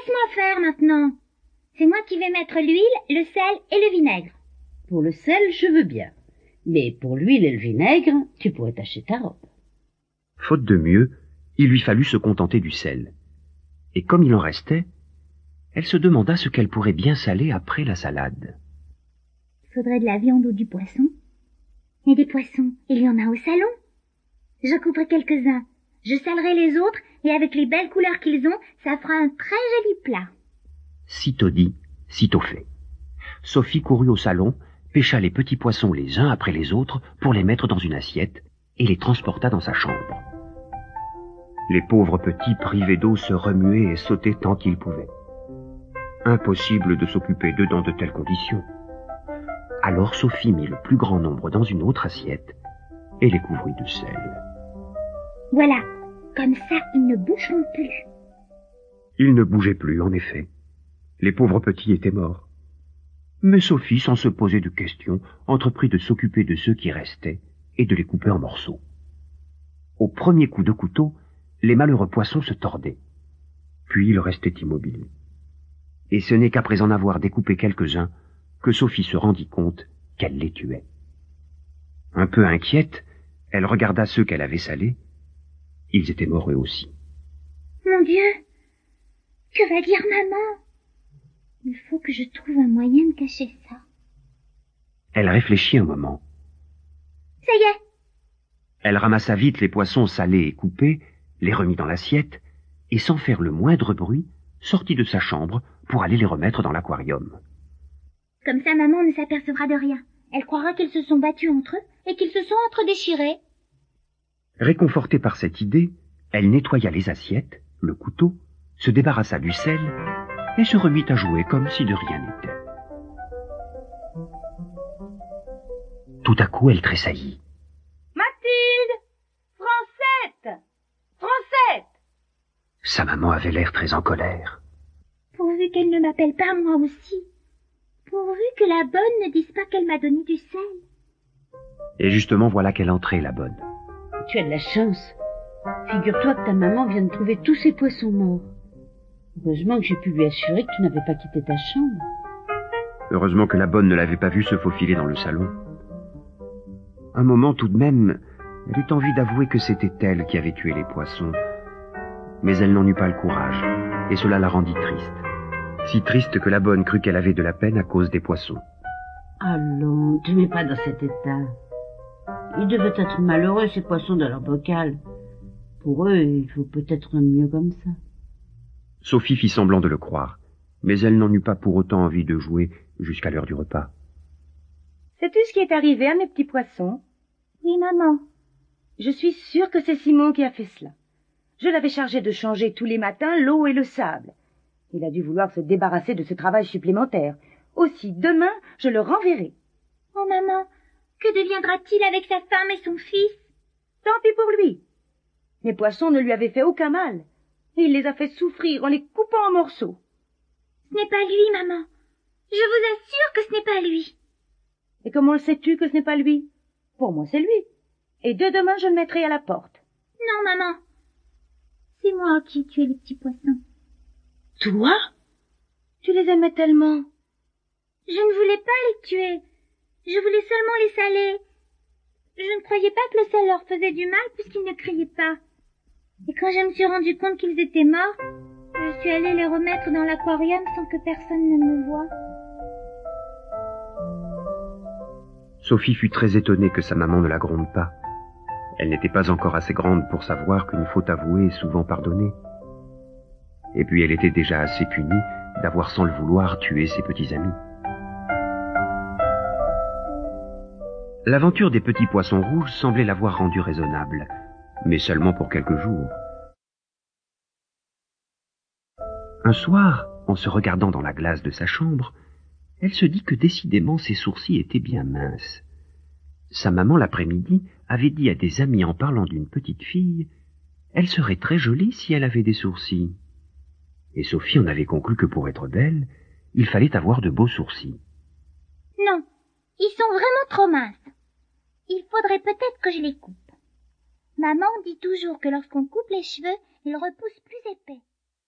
Laisse-moi faire maintenant. C'est moi qui vais mettre l'huile, le sel et le vinaigre. Pour le sel, je veux bien. Mais pour l'huile et le vinaigre, tu pourrais tâcher ta robe. Faute de mieux, il lui fallut se contenter du sel. Et comme il en restait, elle se demanda ce qu'elle pourrait bien saler après la salade. Il faudrait de la viande ou du poisson. Et des poissons, il y en a au salon. Je couperai quelques-uns. Je salerai les autres, et avec les belles couleurs qu'ils ont, ça fera un très joli plat. Sitôt dit, sitôt fait. Sophie courut au salon, pêcha les petits poissons les uns après les autres pour les mettre dans une assiette, et les transporta dans sa chambre. Les pauvres petits privés d'eau se remuaient et sautaient tant qu'ils pouvaient. Impossible de s'occuper d'eux dans de telles conditions. Alors Sophie mit le plus grand nombre dans une autre assiette et les couvrit de sel. Voilà, comme ça ils ne bougeront plus. Ils ne bougeaient plus, en effet. Les pauvres petits étaient morts. Mais Sophie, sans se poser de questions, entreprit de s'occuper de ceux qui restaient et de les couper en morceaux. Au premier coup de couteau, les malheureux poissons se tordaient. Puis ils restaient immobiles. Et ce n'est qu'après en avoir découpé quelques-uns que Sophie se rendit compte qu'elle les tuait. Un peu inquiète, elle regarda ceux qu'elle avait salés. Ils étaient morts eux aussi. Mon Dieu, que va dire maman? Il faut que je trouve un moyen de cacher ça. Elle réfléchit un moment. Ça y est, Elle ramassa vite les poissons salés et coupés, les remit dans l'assiette, et sans faire le moindre bruit, sortit de sa chambre pour aller les remettre dans l'aquarium. comme ça maman ne s'apercevra de rien. Elle croira qu'ils se sont battus entre eux et qu'ils se sont entre-déchirés. Réconfortée par cette idée, elle nettoya les assiettes, le couteau, se débarrassa du sel et se remit à jouer comme si de rien n'était. Tout à coup, elle tressaillit. Mathilde Francette Francette Sa maman avait l'air très en colère. Pourvu qu'elle ne m'appelle pas moi aussi. Pourvu que la bonne ne dise pas qu'elle m'a donné du sel. Et justement, voilà qu'elle entrait, la bonne. Tu as de la chance. Figure-toi que ta maman vient de trouver tous ces poissons morts. Heureusement que j'ai pu lui assurer que tu n'avais pas quitté ta chambre. Heureusement que la bonne ne l'avait pas vue se faufiler dans le salon. Un moment tout de même, elle eut envie d'avouer que c'était elle qui avait tué les poissons. Mais elle n'en eut pas le courage, et cela la rendit triste. Si triste que la bonne crut qu'elle avait de la peine à cause des poissons. Allons, tu mets pas dans cet état. Ils devaient être malheureux, ces poissons, dans leur bocal. Pour eux, il faut peut-être mieux comme ça. Sophie fit semblant de le croire, mais elle n'en eut pas pour autant envie de jouer jusqu'à l'heure du repas. Sais-tu ce qui est arrivé à mes petits poissons? Oui, maman. Je suis sûre que c'est Simon qui a fait cela. Je l'avais chargé de changer tous les matins l'eau et le sable. Il a dû vouloir se débarrasser de ce travail supplémentaire. Aussi, demain, je le renverrai. Oh, maman, que deviendra-t-il avec sa femme et son fils? Tant pis pour lui. Mes poissons ne lui avaient fait aucun mal. Et il les a fait souffrir en les coupant en morceaux. Ce n'est pas lui, maman. Je vous assure que ce n'est pas lui. Et comment le sais-tu que ce n'est pas lui? Pour moi, c'est lui. Et dès demain, je le mettrai à la porte. Non, maman. C'est moi qui ai tué les petits poissons. Toi? Tu les aimais tellement. Je ne voulais pas les tuer. Je voulais seulement les saler. Je ne croyais pas que le sel leur faisait du mal puisqu'ils ne criaient pas. Et quand je me suis rendu compte qu'ils étaient morts, je suis allée les remettre dans l'aquarium sans que personne ne me voie. Sophie fut très étonnée que sa maman ne la gronde pas. Elle n'était pas encore assez grande pour savoir qu'une faute avouée est souvent pardonnée. Et puis elle était déjà assez punie d'avoir sans le vouloir tué ses petits amis. L'aventure des petits poissons rouges semblait l'avoir rendue raisonnable, mais seulement pour quelques jours. Un soir, en se regardant dans la glace de sa chambre, elle se dit que décidément ses sourcils étaient bien minces. Sa maman l'après-midi avait dit à des amis en parlant d'une petite fille, elle serait très jolie si elle avait des sourcils. Et Sophie en avait conclu que pour être belle, il fallait avoir de beaux sourcils. Non, ils sont vraiment trop minces. Il faudrait peut-être que je les coupe. Maman dit toujours que lorsqu'on coupe les cheveux, ils repoussent plus épais.